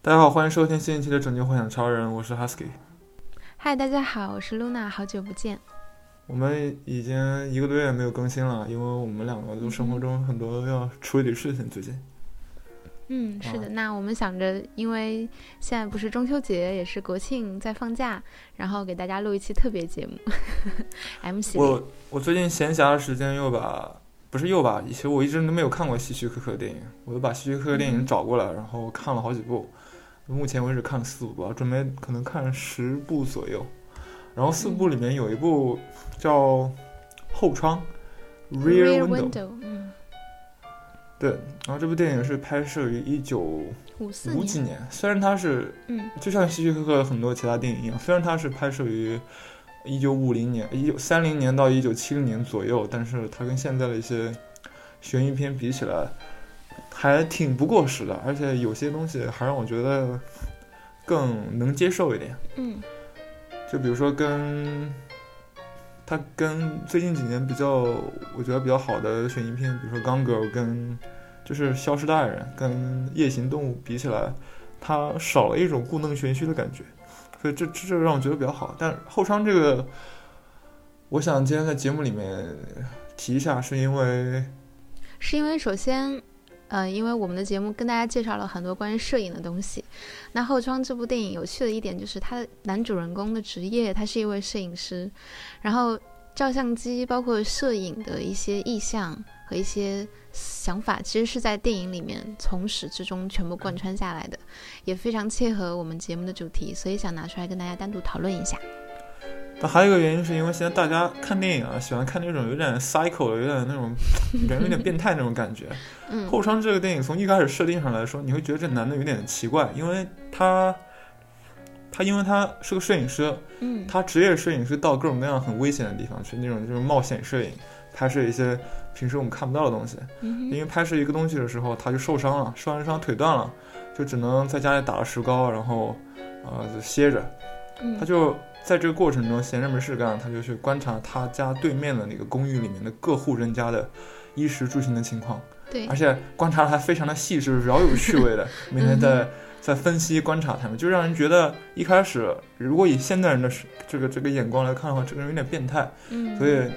大家好，欢迎收听新一期的《拯救幻想超人》，我是 Husky。嗨，大家好，我是 Luna，好久不见。我们已经一个多月没有更新了，因为我们两个都生活中很多要处理的事情，最近。嗯，是的。那我们想着，因为现在不是中秋节，也是国庆，在放假，然后给大家录一期特别节目。M 系列。我我最近闲暇的时间又把，不是又把，以前我一直都没有看过希区柯克的电影，我又把希区柯克电影找过来，然后看了好几部。目前为止看了四部吧，准备可能看十部左右。然后四部里面有一部叫《后窗》（Rear Window）。嗯。对，然后这部电影是拍摄于一九五几年，虽然它是，嗯，就像希区柯克很多其他电影一样，虽然它是拍摄于一九五零年、一九三零年到一九七零年左右，但是它跟现在的一些悬疑片比起来。还挺不过时的，而且有些东西还让我觉得更能接受一点。嗯，就比如说跟他跟最近几年比较，我觉得比较好的悬疑片，比如说《Gone Girl》跟就是《消失的爱人》跟《夜行动物》比起来，它少了一种故弄玄虚的感觉，所以这这让我觉得比较好。但后窗这个，我想今天在节目里面提一下，是因为是因为首先。嗯，因为我们的节目跟大家介绍了很多关于摄影的东西。那《后窗》这部电影有趣的一点就是，他的男主人公的职业他是一位摄影师，然后照相机包括摄影的一些意象和一些想法，其实是在电影里面从始至终全部贯穿下来的，也非常切合我们节目的主题，所以想拿出来跟大家单独讨论一下。那还有一个原因，是因为现在大家看电影啊，喜欢看那种有点 cycle 的，有点那种 人有点变态那种感觉。后窗这个电影从一开始设定上来说，你会觉得这男的有点奇怪，因为他他因为他是个摄影师，嗯，他职业摄影师到各种各样很危险的地方去，那种就是冒险摄影，拍摄一些平时我们看不到的东西。因为拍摄一个东西的时候，他就受伤了，受完伤腿断了，就只能在家里打了石膏，然后呃歇着，他就。在这个过程中，闲着没事干，他就去观察他家对面的那个公寓里面的各户人家的衣食住行的情况。对，而且观察的还非常的细致，饶有趣味的，每天在在分析观察他们，就让人觉得一开始如果以现代人的这个这个眼光来看的话，这个人有点变态。嗯，所以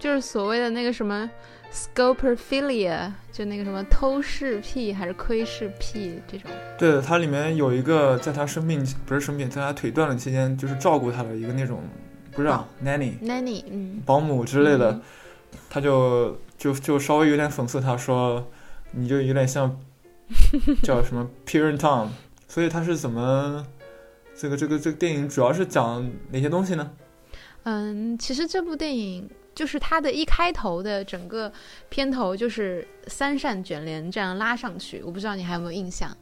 就是所谓的那个什么。Scopophilia 就那个什么偷视癖还是窥视癖这种？对，它里面有一个在他生病不是生病，在他腿断了期间，就是照顾他的一个那种，不知道 nanny，nanny，嗯，保姆之类的，他就就就稍微有点讽刺他说，你就有点像叫什么 Parent Tom，所以他是怎么这个这个这个电影主要是讲哪些东西呢？嗯，其实这部电影。就是它的一开头的整个片头就是三扇卷帘这样拉上去，我不知道你还有没有印象？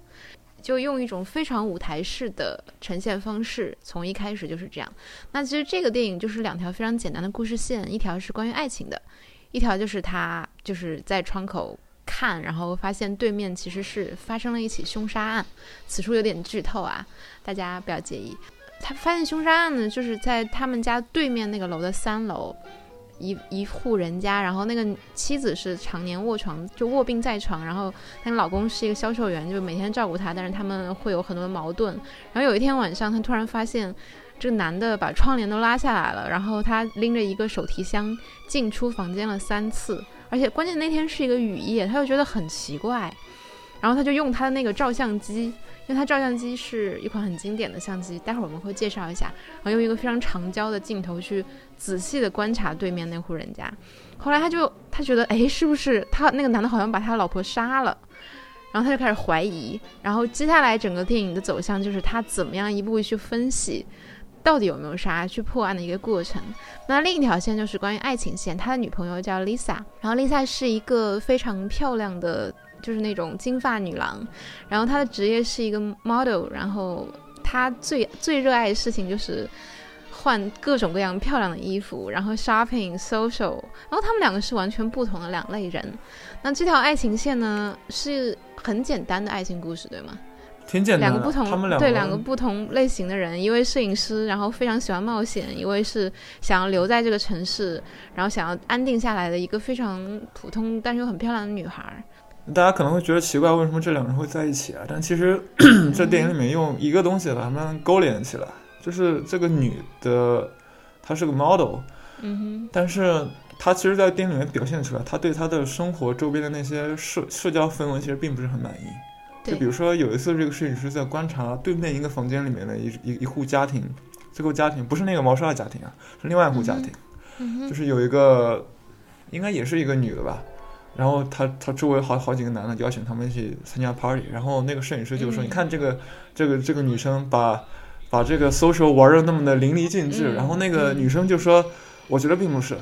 就用一种非常舞台式的呈现方式，从一开始就是这样。那其实这个电影就是两条非常简单的故事线，一条是关于爱情的，一条就是他就是在窗口看，然后发现对面其实是发生了一起凶杀案。此处有点剧透啊，大家不要介意。他发现凶杀案呢，就是在他们家对面那个楼的三楼。一一户人家，然后那个妻子是常年卧床，就卧病在床，然后她老公是一个销售员，就每天照顾她，但是他们会有很多矛盾。然后有一天晚上，她突然发现这个男的把窗帘都拉下来了，然后他拎着一个手提箱进出房间了三次，而且关键那天是一个雨夜，他就觉得很奇怪，然后他就用他的那个照相机。因为他照相机是一款很经典的相机，待会儿我们会介绍一下。然后用一个非常长焦的镜头去仔细的观察对面那户人家。后来他就他觉得，哎，是不是他那个男的好像把他老婆杀了？然后他就开始怀疑。然后接下来整个电影的走向就是他怎么样一步一步去分析，到底有没有杀，去破案的一个过程。那另一条线就是关于爱情线，他的女朋友叫 Lisa，然后 Lisa 是一个非常漂亮的。就是那种金发女郎，然后她的职业是一个 model，然后她最最热爱的事情就是换各种各样漂亮的衣服，然后 shopping social，然后他们两个是完全不同的两类人。那这条爱情线呢是很简单的爱情故事，对吗？挺简单。两个不同，他们两对两个不同类型的人，一位摄影师，然后非常喜欢冒险；一位是想要留在这个城市，然后想要安定下来的一个非常普通但是又很漂亮的女孩。大家可能会觉得奇怪，为什么这两个人会在一起啊？但其实 在电影里面用一个东西把他们勾连起来，就是这个女的，她是个 model，嗯哼，但是她其实，在电影里面表现出来，她对她的生活周边的那些社社交氛围其实并不是很满意。就比如说有一次，这个摄影师在观察对面一个房间里面的一一一户家庭，这个家庭不是那个毛刷的家庭啊，是另外一户家庭。嗯，就是有一个，应该也是一个女的吧，然后他他周围好好几个男的邀请他们一起参加 party，然后那个摄影师就说：“嗯你看这个这个这个女生把把这个 social 玩的那么的淋漓尽致。嗯然后那个嗯女生就说：“我觉得并不是，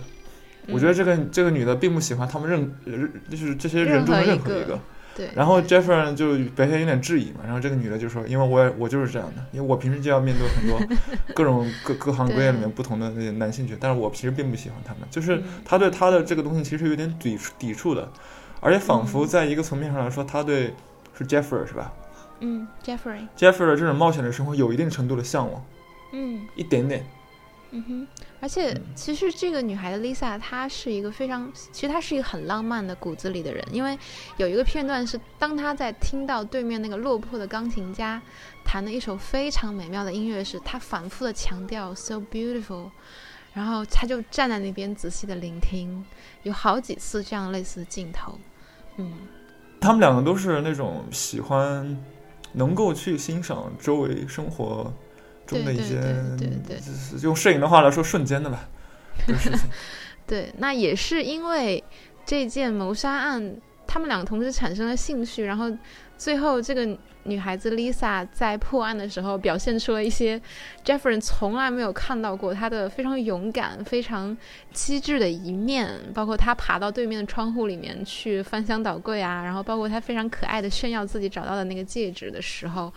我觉得嗯这个这个女的并不喜欢他们任任就是这些人中的任何一个。”对，然后 Jeffrey 就表现有点质疑嘛，然后这个女的就说：“因为我也我就是这样的，因为我平时就要面对很多 各种各各行各业里面不同的那些男性角，但是我其实并不喜欢他们，就是嗯他对他的这个东西其实有点抵抵触的，而且仿佛嗯在一个层面上来说，他对是 Jeffrey 是吧嗯，Jeffrey，？Jeffrey 这种冒险的生活有一定程度的向往，嗯一点点。嗯哼，而且嗯。其实这个女孩的 Lisa，她是一个非常，其实她是一个很浪漫的骨子里的人，因为有一个片段是当她在听到对面那个落魄的钢琴家弹的一首非常美妙的音乐时，她反复的强调 so beautiful，然后她就站在那边仔细的聆听，有好几次这样类似的镜头，嗯他们两个都是那种喜欢能够去欣赏周围生活中的一些，对对对对对就是用摄影的话来说，瞬间的吧。对，那也是因为这件谋杀案，他们两个同时产生了兴趣，然后最后这个女孩子 Lisa 在破案的时候表现出了一些 Jeffrey 从来没有看到过她的非常勇敢、非常机智的一面，包括她爬到对面的窗户里面去翻箱倒柜啊，然后包括她非常可爱的炫耀自己找到的那个戒指的时候。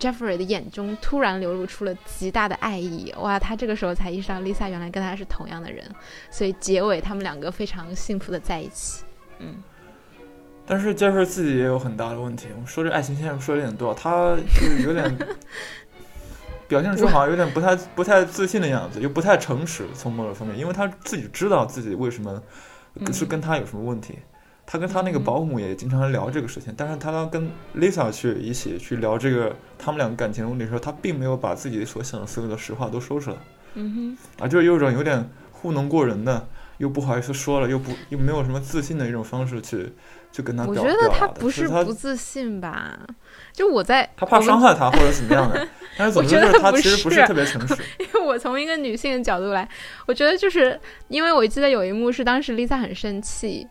Jeffrey 的眼中突然流露出了极大的爱意，哇！他这个时候才意识到 Lisa 原来跟他是同样的人，所以结尾他们两个非常幸福的在一起。嗯，但是 Jeffrey 自己也有很大的问题。我们说这爱情线说的有点多，他就是有点 表现出好像有点不太不太自信的样子，又不太诚实，从某种方面，因为他自己知道自己为什么嗯是跟他有什么问题。他跟他那个嗯保姆也经常聊这个事情，但是他当跟 Lisa 去一起去聊这个他们两个感情问题的时候，他并没有把自己所想的所有的实话都说出来，嗯哼啊，就是有一种有点糊弄过人的，又不好意思说了，又不又没有什么自信的一种方式去去跟他哼，我觉得他不是不自信吧？就我在他怕伤害他或者怎么样的，但是总之就是他其实不是是特别诚实。因为我从一个女性的角度来，我觉得就是因为我记得有一幕是当时 Lisa 很生气，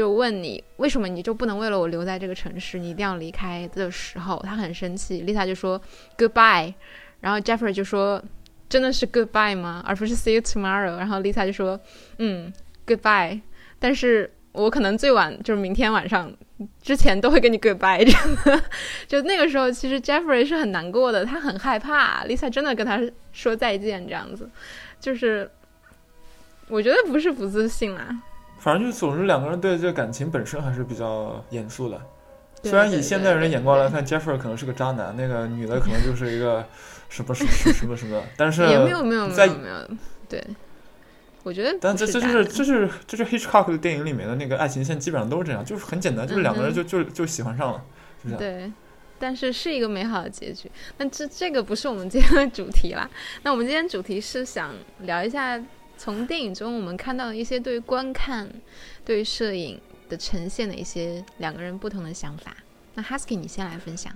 就问你为什么你就不能为了我留在这个城市，你一定要离开的时候，他很生气，Lisa 就说 Goodbye，然后 Jeffrey 就说真的是 Goodbye 吗？而不是 See you tomorrow？然后 Lisa 就说嗯 Goodbye，但是我可能最晚就是明天晚上之前都会跟你 Goodbye 这样。就那个时候，其实 Jeffrey 是很难过的，他很害怕 Lisa 真的跟他说再见这样子，就是我觉得不是不自信啦。反正就总之两个人对这个感情本身还是比较严肃的。虽然以现代人的眼光来看，Jeffrey 可能是个渣男，那个女的可能就是一个什么什么什么什么，但是也没有没有没有没有，对，我觉得但这这就是这是这是 Hitchcock 的电影里面的那个爱情线，基本上都是这样，就是很简单，就是两个人嗯就就就喜欢上了，就这样。对，但是是一个美好的结局。那这这个不是我们今天的主题啦。那我们今天主题是想聊一下从电影中我们看到的一些对于观看、对于摄影的呈现的一些两个人不同的想法。那 Husky 你先来分享。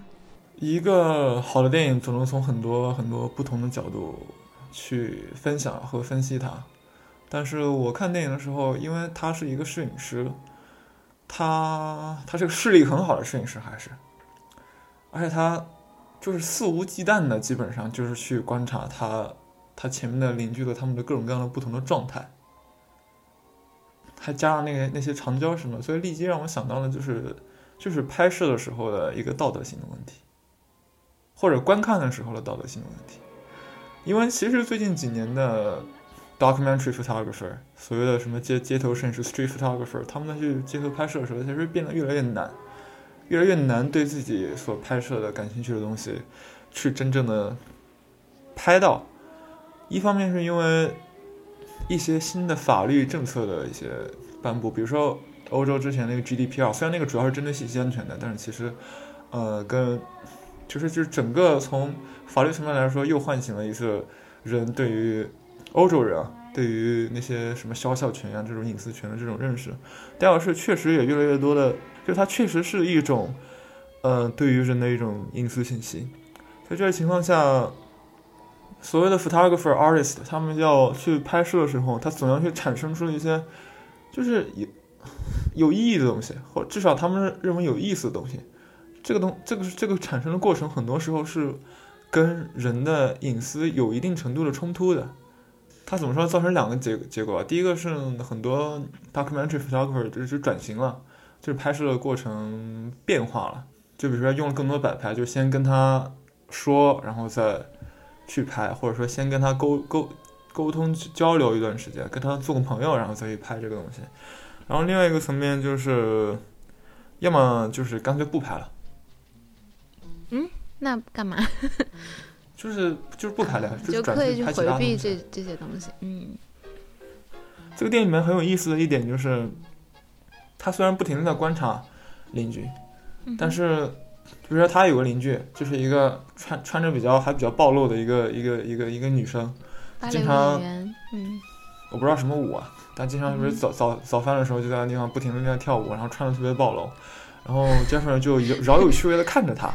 一个好的电影总能从很多很多不同的角度去分享和分析它。但是我看电影的时候，因为他是一个摄影师，他他是个视力很好的摄影师，还是，而且他就是肆无忌惮的，基本上就是去观察他他前面的邻居的他们的各种各样的不同的状态，还加上那个那些长焦什么，所以立即让我想到了就是就是拍摄的时候的一个道德性的问题。或者观看的时候的道德性的问题，因为其实最近几年的 documentary photographer，所谓的什么街街头摄影师 street photographer，他们去街头拍摄的时候，其实变得越来越难，越来越难对自己所拍摄的感兴趣的东西去真正的拍到。一方面是因为一些新的法律政策的一些颁布，比如说欧洲之前那个 GDPR，虽然那个主要是针对信息安全的，但是其实，呃，跟就是就是整个从法律层面来说，又唤醒了一次人对于欧洲人啊，对于那些什么肖像权啊这种隐私权的这种认识。第二是确实也越来越多的，就是它确实是一种，呃，对于人的一种隐私信息。在这个情况下，所谓的 photographer artist，他们要去拍摄的时候，他总要去产生出一些，就是有有意义的东西，或至少他们认为有意思的东西。这个东，这个这个产生的过程，很多时候是跟人的隐私有一定程度的冲突的。它怎么说，造成两个结结果？第一个是很多 documentary photographer 就是转型了，就是拍摄的过程变化了。就比如说用了更多摆拍，就先跟他说，然后再。去拍，或者说先跟他沟沟沟通交流一段时间，跟他做个朋友，然后再去拍这个东西。然后另外一个层面就是，要么就是干脆不拍了。嗯，那干嘛？就是就是不拍了，就可以去回避这这些东西。嗯，这个电影里面很有意思的一点就是，他虽然不停的在观察邻居，但是。比如说，他有个邻居，就是一个穿穿着比较还比较暴露的一个一个一个一个女生，经常，嗯，我不知道什么舞啊，但经常就是早早早饭的时候就在那地方不停的在跳舞，然后穿的特别暴露，然后杰弗就饶有趣味的看着他，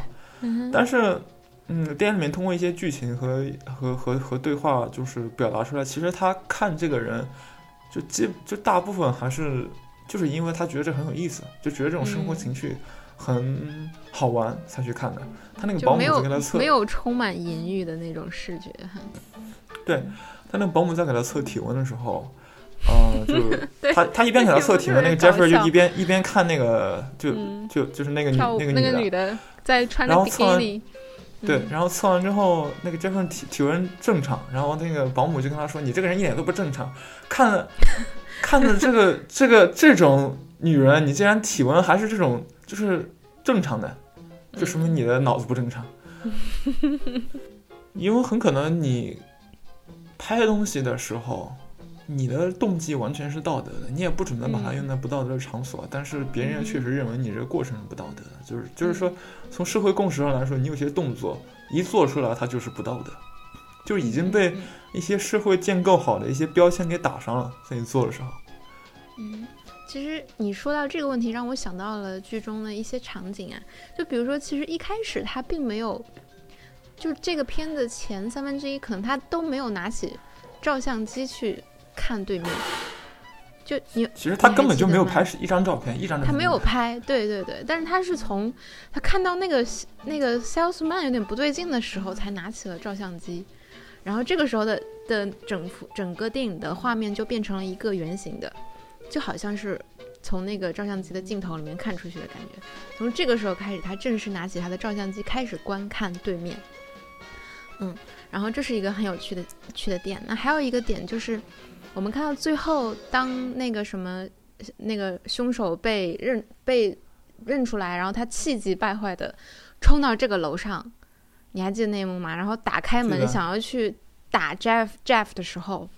但是，嗯，电影里面通过一些剧情和和和和对话，就是表达出来，其实他看这个人，就基就大部分还是就是因为他觉得这很有意思，就觉得这种生活情趣。很好玩才去看的，他那个保姆在给他测，没有充满淫欲的那种视觉哈。对他那个保姆在给他测体温的时候，呃，就他他一边给他测体温，那个 Jeffrey 就一边一边看那个，就就就是那个女那个女的在穿着比基尼。对，然后测完之后，那个 Jeffrey 体体温正常，然后那个保姆就跟他说：“你这个人一点都不正常，看 看着这个这个这种女人，你竟然体温还是这种。”就是正常的，就说明你的脑子不正常，因为很可能你拍东西的时候，你的动机完全是道德的，你也不准备把它用在不道德的场所，但是别人确实认为你这个过程是不道德的，就是就是说从社会共识上来说，你有些动作一做出来，它就是不道德，就已经被一些社会建构好的一些标签给打上了，在你做的时候，嗯。其实你说到这个问题，让我想到了剧中的一些场景啊，就比如说，其实一开始他并没有，就这个片子前三分之一，可能他都没有拿起照相机去看对面，就你其实他根本就没有拍一张照片，一张他没有拍，对对对，但是他是从他看到那个那个 salesman 有点不对劲的时候，才拿起了照相机，然后这个时候的的整幅整个电影的画面就变成了一个圆形的。就好像是从那个照相机的镜头里面看出去的感觉。从这个时候开始，他正式拿起他的照相机，开始观看对面。嗯，然后这是一个很有趣的趣的点。那还有一个点就是，我们看到最后，当那个什么那个凶手被认被认出来，然后他气急败坏的冲到这个楼上，你还记得那一幕吗？然后打开门想要去打 Jeff Jeff 的时候。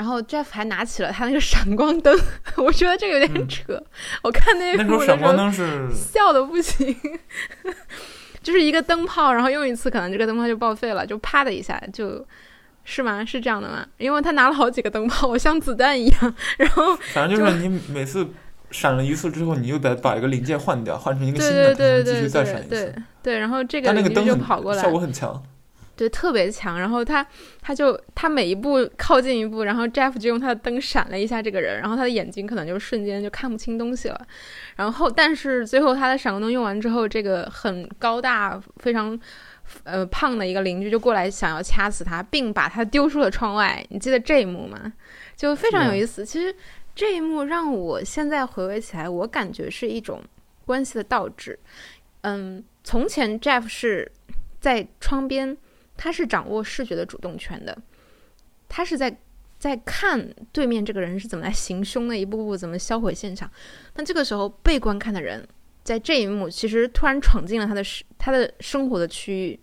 然后 Jeff 还拿起了他那个闪光灯，我觉得这个有点扯。我看那那时候闪光灯是 笑的不行，就是一个灯泡，然后用一次可能这个灯泡就报废了，就啪的一下，就是吗？是这样的吗？因为他拿了好几个灯泡，我像子弹一样。然后反正就是你每次闪了一次之后，你又得把一个零件换掉，换成一个新的，对继续再闪一次。对，然后这个那个灯就跑过来，效果很强。对，特别强。然后他，他就他每一步靠近一步，然后 Jeff 就用他的灯闪了一下这个人，然后他的眼睛可能就瞬间就看不清东西了。然后，但是最后他的闪光灯用完之后，这个很高大、非常呃胖的一个邻居就过来想要掐死他，并把他丢出了窗外。你记得这一幕吗？就非常有意思。其实这一幕让我现在回味起来，我感觉是一种关系的倒置。嗯，从前 Jeff 是在窗边。他是掌握视觉的主动权的，他是在在看对面这个人是怎么来行凶的，一步步怎么销毁现场。那这个时候被观看的人在这一幕其实突然闯进了他的他的生活的区域，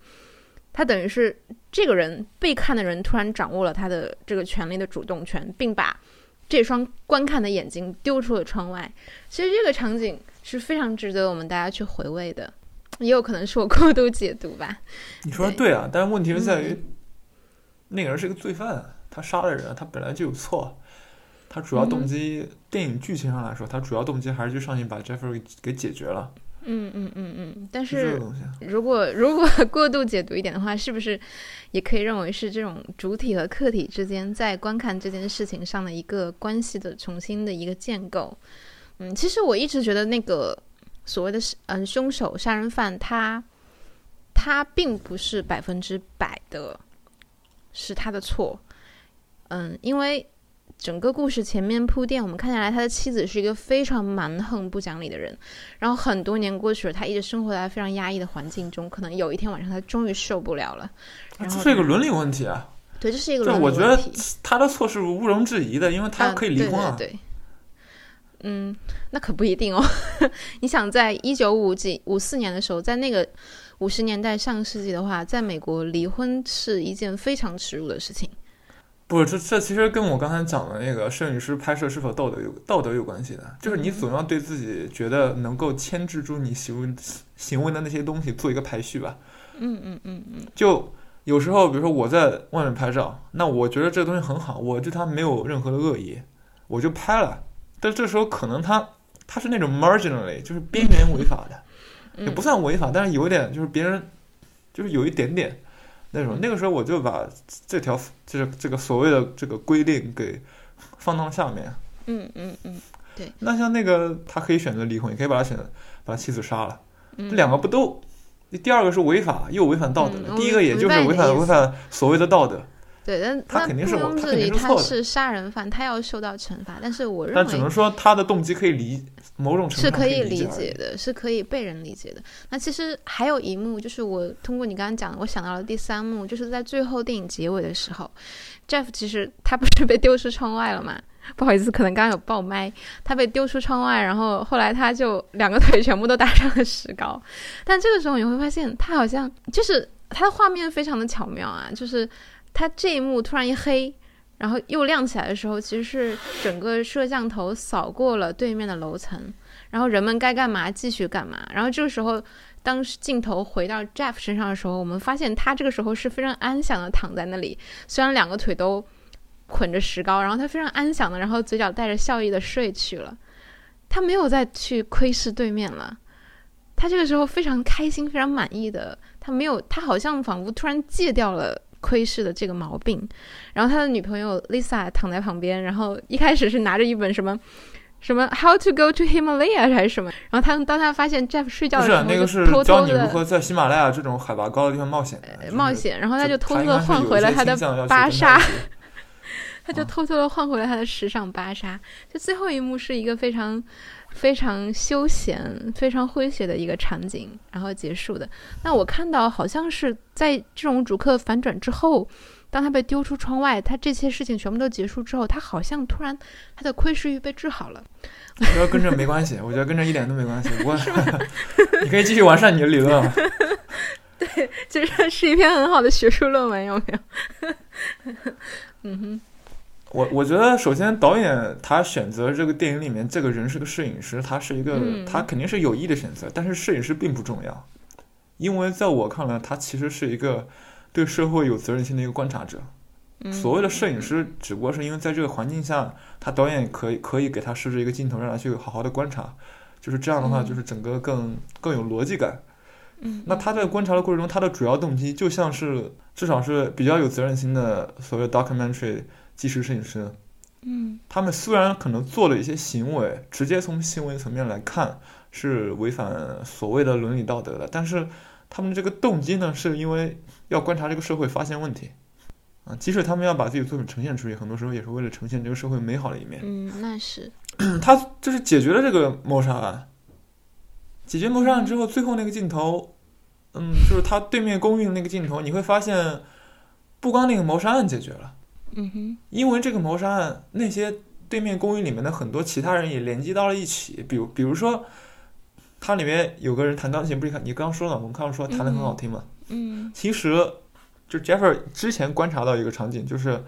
他等于是这个人被看的人突然掌握了他的这个权利的主动权，并把这双观看的眼睛丢出了窗外。其实这个场景是非常值得我们大家去回味的，也有可能是我过度解读吧。你说的对啊，但是问题是在于，那个人是一个罪犯，他杀了人，他本来就有错。他主要动机，电影剧情上来说，他主要动机还是去上去把 Jeffrey 给解决了。嗯嗯嗯嗯，但是如果 如果过度解读一点的话，是不是也可以认为是这种主体和客体之间在观看这件事情上的一个关系的重新的一个建构？嗯，其实我一直觉得那个所谓的嗯凶手杀人犯，他他并不是百分之百的是他的错。嗯，因为。整个故事前面铺垫，我们看下来，他的妻子是一个非常蛮横、不讲理的人。然后很多年过去了，他一直生活在非常压抑的环境中。可能有一天晚上，他终于受不了了。这是一个伦理问题啊！对，这是一个。我觉得他的错是毋庸置疑的，因为他可以离婚啊。对，嗯，那可不一定哦。你想，在一九五几五四年的时候，在那个五十年代上世纪的话，在美国离婚是一件非常耻辱的事情。不，这这其实跟我刚才讲的那个摄影师拍摄是否道德有道德有关系的，就是你总要对自己觉得能够牵制住你行为行为的那些东西做一个排序吧。嗯嗯嗯嗯。就有时候，比如说我在外面拍照，那我觉得这个东西很好，我对它没有任何的恶意，我就拍了。但这时候可能他他是那种 marginally，就是边缘违法的，也不算违法，但是有点就是别人就是有一点点。那种那个时候我就把这条就是这个所谓的这个规定给放到下面。嗯嗯嗯，对。那像那个他可以选择离婚，也可以把他选择把妻子杀了，这两个不都？第二个是违法又违反道德的，第一个也就是违反违反所谓的道德。对，但他肯定是我，他肯定是错的。他是杀人犯，他要受到惩罚。但是我认为，但只能说他的动机可以理某种程度是可以理解的，是可以被人理解的。那其实还有一幕，就是我通过你刚刚讲，我想到了第三幕，就是在最后电影结尾的时候，Jeff 其实他不是被丢出窗外了吗？不好意思，可能刚刚有爆麦，他被丢出窗外，然后后来他就两个 腿全部都搭上了石膏。但这个时候你会发现，他好像就是他的画面非常的巧妙啊，就是。他这一幕突然一黑，然后又亮起来的时候，其实是整个摄像头扫过了对面的楼层，然后人们该干嘛继续干嘛。然后这个时候，当镜头回到 Jeff 身上的时候，我们发现他这个时候是非常安详的躺在那里，虽然两个腿都捆着石膏，然后他非常安详的，然后嘴角带着笑意的睡去了。他没有再去窥视对面了，他这个时候非常开心，非常满意的，他没有，他好像仿佛突然戒掉了。窥视的这个毛病，然后他的女朋友 Lisa 躺在旁边，然后一开始是拿着一本什么什么 How to go to Himalaya 还是什么，然后他当他发现 Jeff 睡觉的时候，那个是教你如何在喜马拉雅这种海拔高的地方冒险。冒险，然后他就偷偷的换回了他的芭莎，他就偷偷的换回了他的时尚芭莎。就最后一幕是一个非常。非常休闲、非常诙谐的一个场景，然后结束的。那我看到好像是在这种主客反转之后，当他被丢出窗外，他这些事情全部都结束之后，他好像突然他的窥视欲被治好了。我觉得跟这没关系，我觉得跟这一点都没关系。我 你可以继续完善你的理论。对，其实是一篇很好的学术论文，有没有？嗯哼。我我觉得，首先导演他选择这个电影里面这个人是个摄影师，他是一个他肯定是有意的选择。但是摄影师并不重要，因为在我看来，他其实是一个对社会有责任心的一个观察者。所谓的摄影师，只不过是因为在这个环境下，他导演可以可以给他设置一个镜头，让他去好好的观察。就是这样的话，就是整个更更有逻辑感。嗯，那他在观察的过程中，他的主要动机就像是至少是比较有责任心的所谓 documentary。纪实摄影师，嗯，他们虽然可能做了一些行为，直接从行为层面来看是违反所谓的伦理道德的，但是他们这个动机呢，是因为要观察这个社会，发现问题，啊，即使他们要把自己作品呈现出去，很多时候也是为了呈现这个社会美好的一面。嗯，那是，他就是解决了这个谋杀案，解决谋杀案之后，最后那个镜头，嗯，就是他对面公寓的那个镜头，你会发现，不光那个谋杀案解决了。嗯哼，因为这个谋杀案，那些对面公寓里面的很多其他人也连接到了一起。比如，比如说，它里面有个人弹钢琴，不是你刚刚说了，我们刚刚说弹的很好听嘛。嗯，其实就 Jeffrey 之前观察到一个场景，就是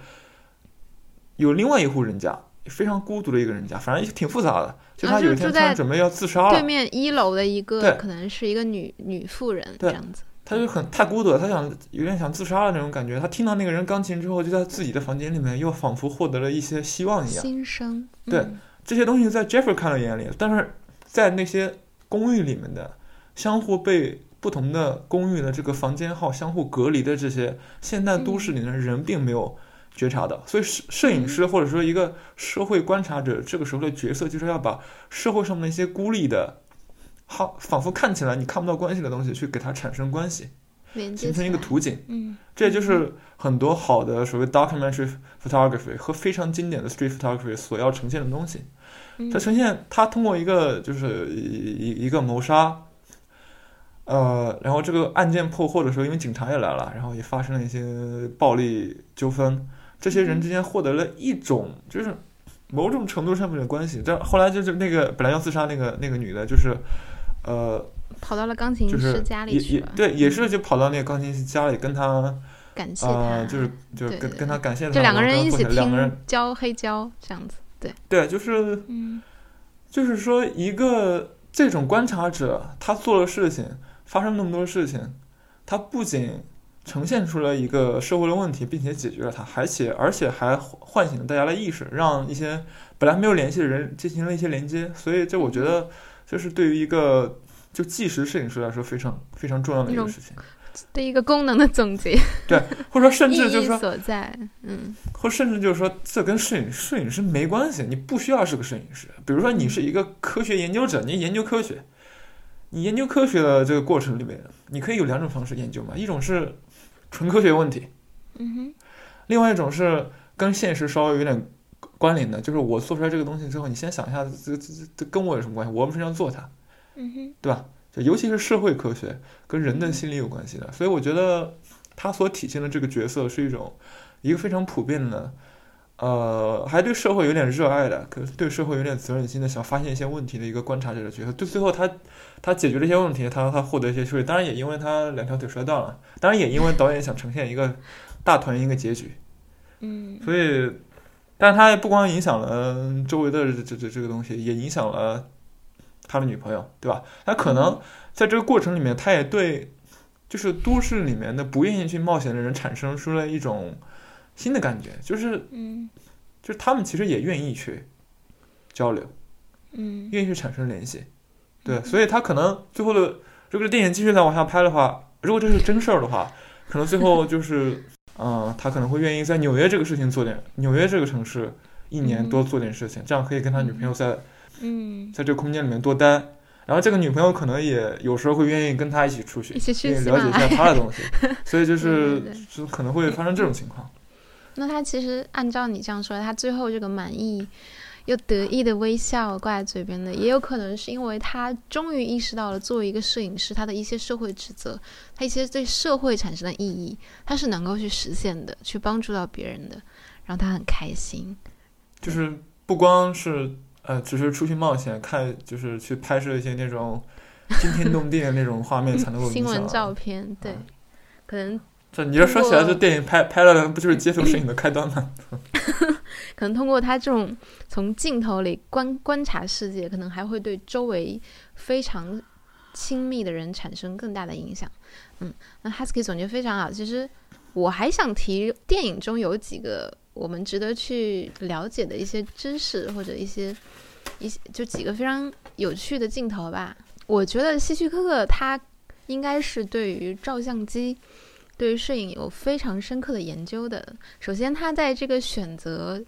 有另外一户人家，非常孤独的一个人家，反正挺复杂的。就他有一天突然准备要自杀了对，面一楼的一对个可能是一个女女妇人这样子。他就很太孤独了，他想有点想自杀的那种感觉。他听到那个人钢琴之后，就在自己的房间里面又仿佛获得了一些希望一样。新生，对嗯这些东西在 Jeffrey 看了眼里，但是在那些公寓里面的相互被不同的公寓的这个房间号相互隔离的这些现代都市里的人并没有觉察到，所以摄摄影师或者说一个社会观察者，这个时候的角色就是要把社会上面一些孤立的，好仿佛看起来你看不到关系的东西，去给它产生关系，形成一个，图景。嗯，这也就是很多好的所谓 documentary photography 和非常经典的 street photography 所要呈现的东西。嗯它呈现它通过一个就是一一一个谋杀，呃，然后这个案件破获的时候，因为警察也来了，然后也发生了一些暴力纠纷，这些人之间获得了一种就是某种程度上面的关系。但后来就是那个本来要自杀那个那个女的，就是呃，跑到了钢琴就是师家里也去了，也对，也是就跑到那个钢琴师家里跟他感谢呃，他，就是就是跟跟他感谢他，就两个人一起跟他两个人听教黑胶这样子，对，对，就是嗯。就是说，一个这种观察者，他做了事情，发生那么多事情，他不仅呈现出了一个社会的问题，并且解决了它，而且而且还唤醒了大家的意识，让一些本来没有联系的人进行了一些连接。所以，这我觉得就是对于一个就纪实摄影师来说非常非常重要的一个事情。对一个功能的总结，对或者说，甚至就是说，所在，嗯或甚至就是说，这跟摄影摄影师没关系，你不需要是个摄影师。比如说，你是一个科学研究者，你研究科学，你研究科学的这个过程里面，你可以有两种方式研究嘛，一种是纯科学问题，嗯哼，另外一种是跟现实稍微有点关联的，就是我做出来这个东西之后，你先想一下，这这这这跟我有什么关系？我为什么要做它？嗯哼，对吧？就尤其是社会科学跟人的心理有关系的，所以我觉得他所体现的这个角色是一种一个非常普遍的，呃，还对社会有点热爱的，可是对社会有点责任心的，想发现一些问题的一个观察者的角色。对，最后他他解决了一些问题，他他获得一些收益，当然也因为他两条腿摔断了，当然也因为导演想呈现一个大团圆一个结局，嗯所以，但他也不光影响了周围的这这这这个东西，也影响了他的女朋友，对吧？他可能在这个过程里面，他也对就是都市里面的不愿意去冒险的人产生出了一种新的感觉，就是嗯。就是他们其实也愿意去交流，嗯。愿意去产生联系，对，所以他可能最后的如果电影继续再往下拍的话，如果这是真事儿的话，可能最后就是，嗯、他可能会愿意在纽约这个事情做点，纽约这个城市一年嗯多做点事情，这样可以跟他女朋友在嗯，在这个空间里面多待。然后这个女朋友可能也有时候会愿意跟他一起出去，一起去了解一下他的东西，所以就是就可能会发生这种情况。那他其实按照你这样说，他最后这个满意又得意的微笑挂在嘴边的，也有可能是因为他终于意识到了作为一个摄影师，他的一些社会职责，他一些对社会产生的意义，他是能够去实现的，去帮助到别人的，然后他很开心。就是不光是呃，只是出去冒险看，就是去拍摄一些那种惊天动地的那种画面 才能够新闻照片，对嗯，可能这你这说起来，这电影拍拍了，不就是街头摄影的开端吗？可能通过他这种从镜头里观观察世界，可能还会对周围非常亲密的人产生更大的影响。嗯，那 Husky 总结非常好。其实我还想提电影中有几个我们值得去了解的一些知识，或者一些一些就几个非常有趣的镜头吧。我觉得希区柯克他应该是对于照相机。对于摄影有非常深刻的研究的。首先，他在这个选择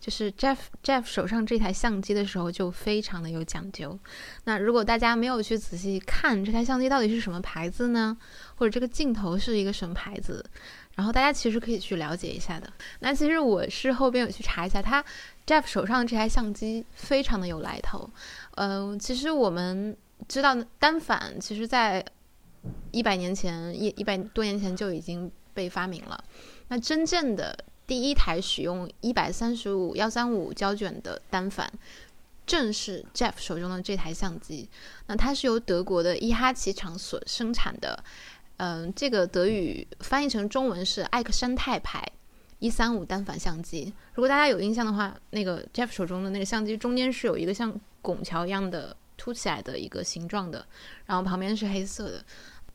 就是 Jeff Jeff 手上这台相机的时候就非常的有讲究。那如果大家没有去仔细看这台相机到底是什么牌子呢，或者这个镜头是一个什么牌子，然后大家其实可以去了解一下的。那其实我是后边有去查一下，他 Jeff 手上这台相机非常的有来头。嗯、其实我们知道单反，其实在一百年前一一百多年前就已经被发明了。那真正的第一台使用一百三十五幺三五胶卷的单反，正是 Jeff 手中的这台相机。那它是由德国的伊哈奇厂所生产的，嗯、这个德语翻译成中文是艾克山泰牌一三五单反相机。如果大家有印象的话，那个 Jeff 手中的那个相机中间是有一个像拱桥一样的凸起来的一个形状的，然后旁边是黑色的。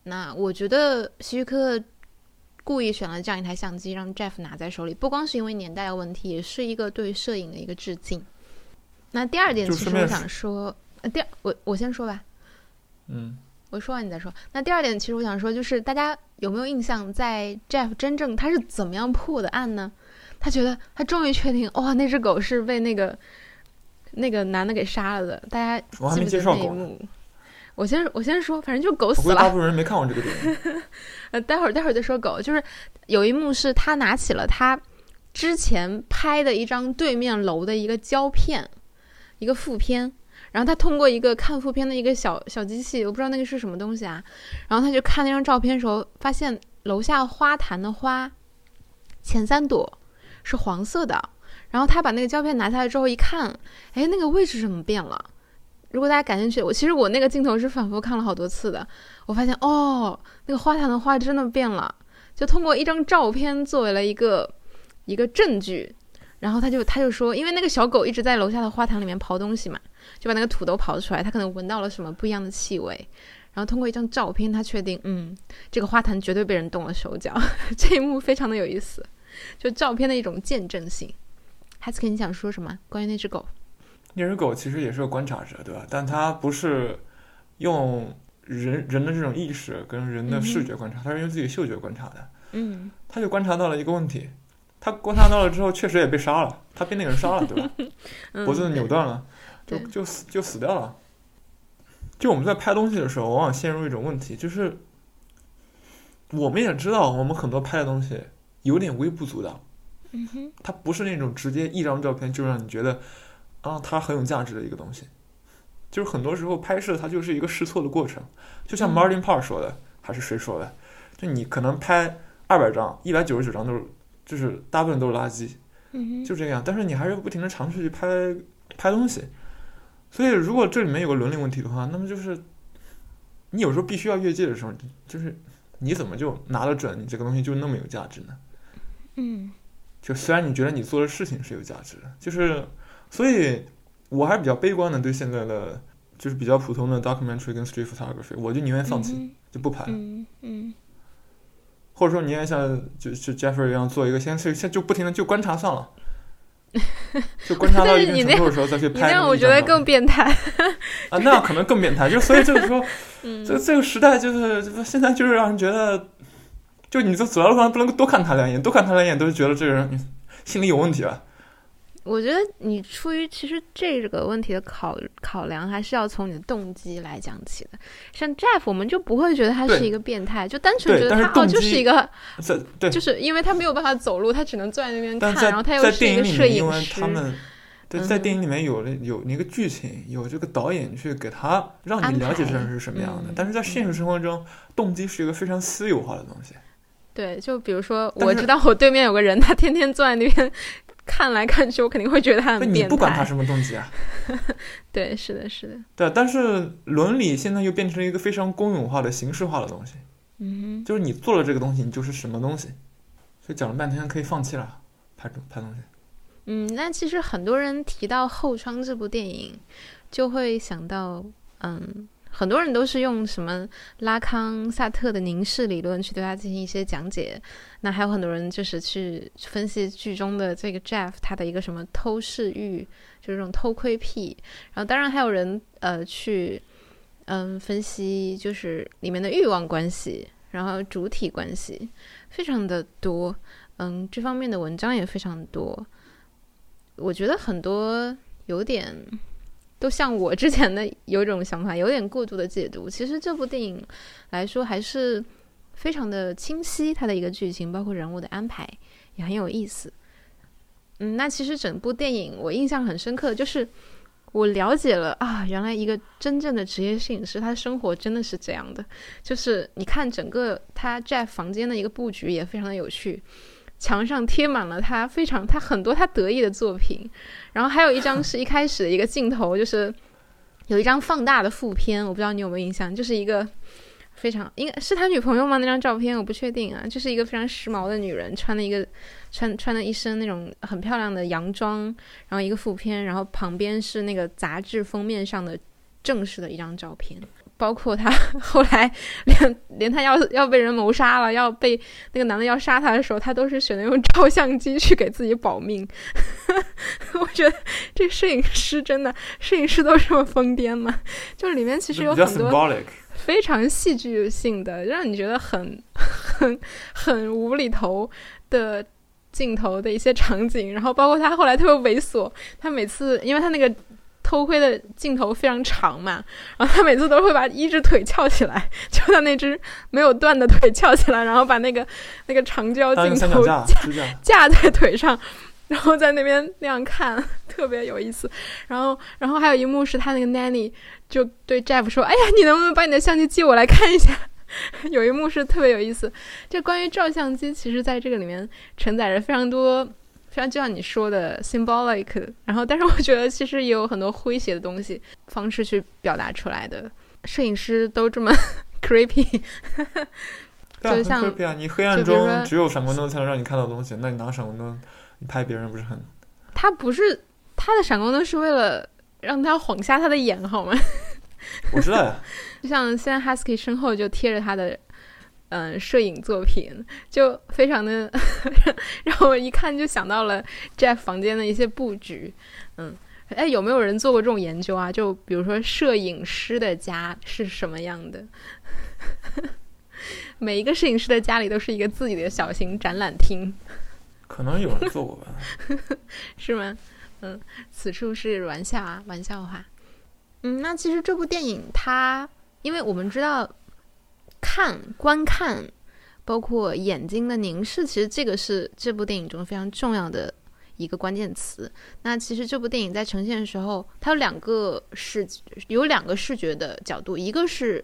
那我觉得希区柯克故意选了这样一台相机让 Jeff 拿在手里，不光是因为年代的问题，也是一个对摄影的一个致敬。那第二点，其实我想说，呃，第二，我我先说吧。嗯。我说完你再说。那第二点，其实我想说，就是大家有没有印象，在 Jeff 真正他是怎么样破的案呢？他觉得他终于确定，哇，那只狗是被那个那个男的给杀了的。大家记不记得那一幕？我先我先说，反正就狗死了。大部分人没看过这个电影。呃，待会儿待会儿再说狗。就是有一幕是他拿起了他之前拍的一张对面楼的一个胶片，一个副片。然后他通过一个看副片的一个小小机器，我不知道那个是什么东西啊。然后他就看那张照片的时候，发现楼下花坛的花前三朵是黄色的。然后他把那个胶片拿下来之后一看，哎，那个位置怎么变了？如果大家感兴趣，我其实我那个镜头是反复看了好多次的。我发现哦，那个花坛的花真的变了。就通过一张照片作为了一个一个证据，然后他就他就说，因为那个小狗一直在楼下的花坛里面刨东西嘛。就把那个土都刨出来，他可能闻到了什么不一样的气味，然后通过一张照片，他确定，嗯，这个花坛绝对被人动了手脚。这一幕非常的有意思，就照片的一种见证性。海斯克，你想说什么？关于那只狗？那只狗其实也是个观察者，对吧？但它不是用人人的这种意识跟人的视觉观察，它是用自己嗅觉观察的。嗯，他就观察到了一个问题，他观察到了之后，确实也被杀了，他被那个人杀了，对吧？脖子扭断了。就就死就死掉了。就我们在拍东西的时候，往往陷入一种问题，就是我们也知道，我们很多拍的东西有点微不足道。嗯哼，它不是那种直接一张照片就让你觉得啊，它很有价值的一个东西。就是很多时候拍摄它就是一个试错的过程。就像 Martin Parr 说的，还是谁说的？就你可能拍二百张，一百九十九张都是，就是大部分都是垃圾。嗯就这样。但是你还是不停的尝试去拍拍东西。所以，如果这里面有个伦理问题的话，那么就是你有时候必须要越界的时候，就是你怎么就拿得准你这个东西就那么有价值呢？嗯，就虽然你觉得你做的事情是有价值的，就是所以我还是比较悲观的，对现在的就是比较普通的 documentary 跟 street photography，我就宁愿放弃，就不拍。嗯嗯。或者说，宁愿像就就 Jeffrey 一样做一个，先先就不停的就观察算了。就观察到一定程度的时候再去拍，那样我觉得更变态 啊，那样可能更变态。就所以就是说，这这个时代就是现在就是让人觉得，就你这走在路上不能多看他两眼，多看他两眼都是觉得这个人心里有问题了。我觉得你出于其实这个问题的考考量，还是要从你的动机来讲起的。像 Jeff，我们就不会觉得他是一个变态，就单纯觉得他哦就是一个，对，就是因为他没有办法走路，他只能坐在那边看，然后他又是一个摄影师。他们对在电影里面有了有那个剧情，有这个导演去给他让你了解这人是什么样的。但是在现实生活中，动机是一个非常私有化的东西。对，就比如说，我知道我对面有个人，他天天坐在那边。看来看去，我肯定会觉得他很变态。你不管他什么动机啊？对，是的，是的。对，但是伦理现在又变成了一个非常公允化的形式化的东西。嗯就是你做了这个东西，你就是什么东西。所以讲了半天，可以放弃了拍拍东西。嗯，那其实很多人提到《后窗》这部电影，就会想到，嗯。很多人都是用什么拉康萨特的凝视理论去对他进行一些讲解，那还有很多人就是去分析剧中的这个 Jeff 他的一个什么偷视欲，就是这种偷窥癖。然后当然还有人呃去嗯分析就是里面的欲望关系，然后主体关系非常的多，嗯这方面的文章也非常多。我觉得很多有点。都像我之前的有一种想法，有点过度的解读。其实这部电影来说还是非常的清晰，它的一个剧情包括人物的安排也很有意思。嗯，那其实整部电影我印象很深刻，就是我了解了啊，原来一个真正的职业摄影师，他的生活真的是这样的。就是你看整个他 Jeff 房间的一个布局也非常的有趣。墙上贴满了他非常他很多他得意的作品，然后还有一张是一开始的一个镜头，就是有一张放大的副片，我不知道你有没有印象，就是一个非常应该是他女朋友吗？那张照片我不确定啊，就是一个非常时髦的女人，穿了一个穿穿了一身那种很漂亮的洋装，然后一个副片，然后旁边是那个杂志封面上的正式的一张照片。包括他 后来连连他要要被人谋杀了，要被那个男的要杀他的时候，他都是选择用照相机去给自己保命。我觉得这摄影师真的，摄影师都这么疯癫吗？就里面其实有很多非常戏剧性的，让你觉得很很很无厘头的镜头的一些场景。然后包括他后来特别猥琐，他每次因为他那个。偷窥的镜头非常长嘛，然后他每次都会把一只腿翘起来，就他那只没有断的腿翘起来，然后把那个那个长焦镜头架架在腿上，然后在那边那样看，特别有意思。然后，然后还有一幕是他那个 nanny 就对 Jeff 说：“哎呀，你能不能把你的相机借我来看一下？”有一幕是特别有意思。这关于照相机，其实在这个里面承载着非常多。非常就像你说的 symbolic，然后但是我觉得其实也有很多诙谐的东西方式去表达出来的。摄影师都这么 creepy，就像 creepy 啊！你黑暗中只有闪光灯才能让你看到东西，那你拿闪光灯你拍别人不是很？他不是他的闪光灯是为了让他晃瞎他的眼好吗？我知道呀。就 像现在 Husky 身后就贴着他的。嗯，摄影作品就非常的 让我一看就想到了 Jeff 房间的一些布局。嗯，哎，有没有人做过这种研究啊？就比如说摄影师的家是什么样的？每一个摄影师的家里都是一个自己的小型展览厅。可能有人做过吧？是吗？嗯，此处是玩笑啊，玩笑话。嗯，那其实这部电影它，因为我们知道。看、观看，包括眼睛的凝视，其实这个是这部电影中非常重要的一个关键词。那其实这部电影在呈现的时候，它有两个视，有两个视觉的角度，一个是，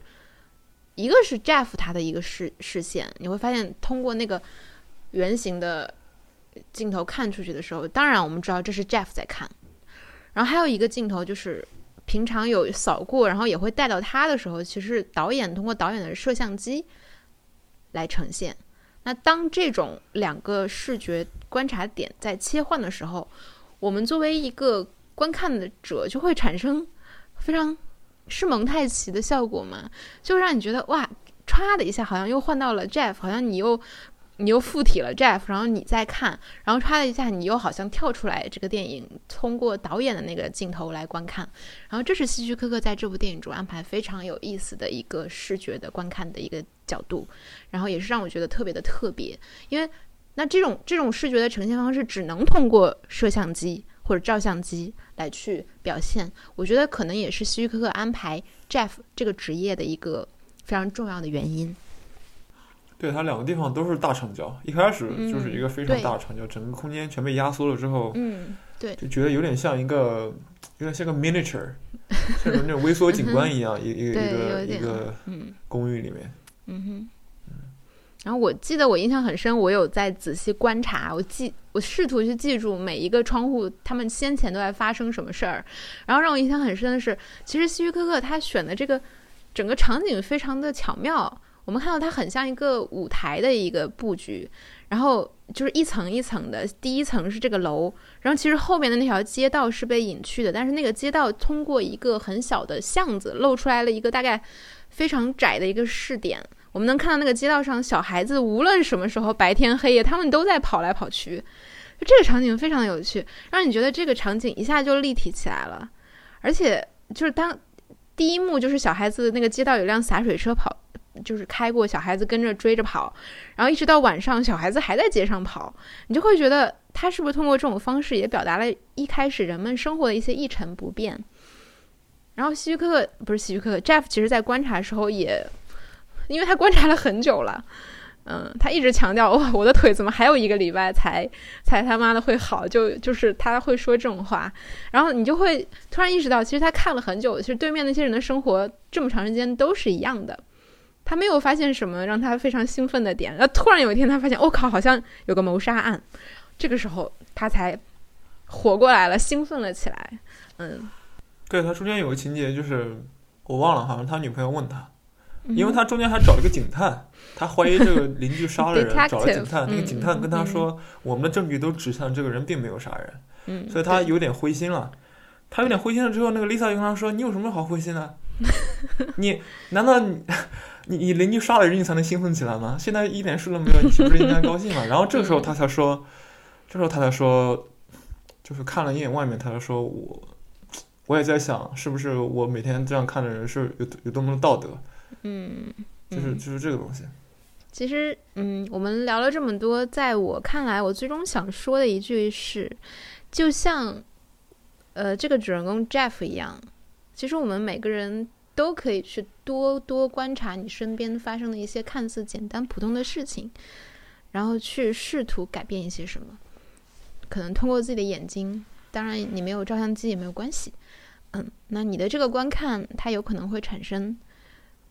一个是 Jeff 他的一个视视线，你会发现通过那个圆形的镜头看出去的时候，当然我们知道这是 Jeff 在看，然后还有一个镜头就是。平常有扫过，然后也会带到他的时候，其实导演通过导演的摄像机来呈现。那当这种两个视觉观察点在切换的时候，我们作为一个观看的者，就会产生非常是蒙太奇的效果嘛，就让你觉得哇，唰的一下，好像又换到了 Jeff，好像你又。你又附体了 Jeff，然后你再看，然后唰的一下，你又好像跳出来这个电影，通过导演的那个镜头来观看，然后这是希区柯克在这部电影中安排非常有意思的一个视觉的观看的一个角度，然后也是让我觉得特别的特别，因为那这种这种视觉的呈现方式只能通过摄像机或者照相机来去表现，我觉得可能也是希区柯克安排 Jeff 这个职业的一个非常重要的原因。对，它两个地方都是大长焦，一开始就是一个非常大的长焦，整个空间全被压缩了之后，嗯，对，就觉得有点像一个，有点像个 miniature，像那种微缩景观一样，一一个一个一个公寓里面，嗯哼，然后我记得我印象很深，我有在仔细观察，我记我试图去记住每一个窗户他们先前都在发生什么事儿，然后让我印象很深的是，其实希区柯克他选的这个整个场景非常的巧妙。我们看到它很像一个舞台的一个布局，然后就是一层一层的，第一层是这个楼，然后其实后面的那条街道是被隐去的，但是那个街道通过一个很小的巷子露出来了一个大概非常窄的一个视点，我们能看到那个街道上小孩子无论什么时候白天黑夜，他们都在跑来跑去，这个场景非常有趣，让你觉得这个场景一下就立体起来了，而且就是当第一幕就是小孩子那个街道有辆洒水车跑。就是开过，小孩子跟着追着跑，然后一直到晚上，小孩子还在街上跑，你就会觉得他是不是通过这种方式也表达了一开始人们生活的一些一成不变。然后希区柯克不是希区柯克，Jeff 其实在观察的时候也，因为他观察了很久了，嗯，他一直强调哇，我的腿怎么还有一个礼拜才才他妈的会好，就就是他会说这种话，然后你就会突然意识到，其实他看了很久，其实对面那些人的生活这么长时间都是一样的。他没有发现什么让他非常兴奋的点，然后突然有一天他发现，我靠，好像有个谋杀案，这个时候他才活过来了，兴奋了起来。嗯，对他中间有个情节就是我忘了，好像他女朋友问他，因为他中间还找了个警探，他怀疑这个邻居杀了人，找了警探，那个嗯警探跟他说，我们的证据都指向这个人并没有杀人，嗯，所以他有点灰心了。他有点灰心了之后，那个 Lisa 就跟他说：“你有什么好灰心的？你难道你 你你邻居杀了人你才能兴奋起来吗？现在一点事都没有，你岂不是应该高兴吗？” 然后这个时候他才说，这时候他才说，就是看了一眼外面，他才说我我也在想，是不是我每天这样看的人是有有多么的道德，嗯，就是嗯就是这个东西。其实，嗯，我们聊了这么多，在我看来，我最终想说的一句是，就像，呃，这个主人公 Jeff 一样，其实我们每个人都可以去多多观察你身边发生的一些看似简单普通的事情，然后去试图改变一些什么。可能通过自己的眼睛，当然你没有照相机也没有关系，嗯，那你的这个观看，它有可能会产生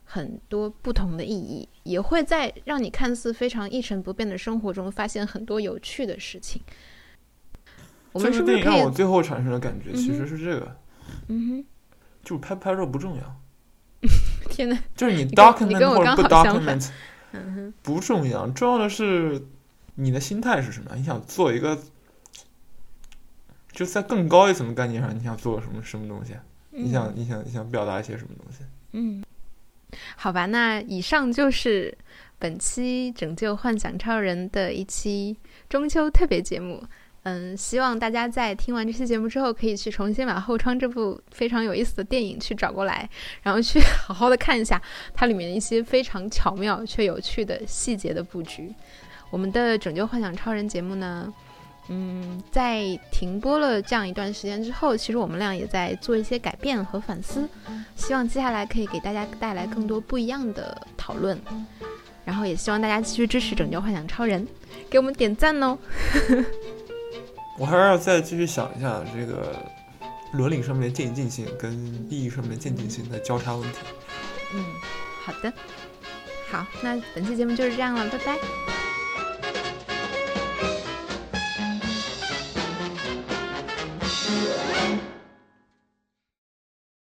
很多不同的意义，也会在让你看似非常一成不变的生活中发现很多有趣的事情。我们是不是可以我？最后产生的感觉其实是这个，嗯就是拍不拍照不重要，天呐，就是你 document 或者不 document 不重要，重要的是你的心态是什么？你想做一个，就在更高一层的概念上，你想做什么什么东西？你想你想你想表达一些什么东西？嗯，好吧，那以上就是本期《拯救幻想超人》的一期中秋特别节目。嗯，希望大家在听完这期节目之后，可以去重新把《后窗》这部非常有意思的电影去找过来，然后去 好好的看一下它里面一些非常巧妙却有趣的细节的布局。我们的《拯救幻想超人》节目呢，嗯，在停播了这样一段时间之后，其实我们俩也在做一些改变和反思，希望接下来可以给大家带来更多不一样的讨论，然后也希望大家继续支持《拯救幻想超人》，给我们点赞哦。我还是要再继续想一下这个伦理上面的渐进性跟意义上面的渐进性的交叉问题。嗯，好的，好，那本期节目就是这样了，拜拜。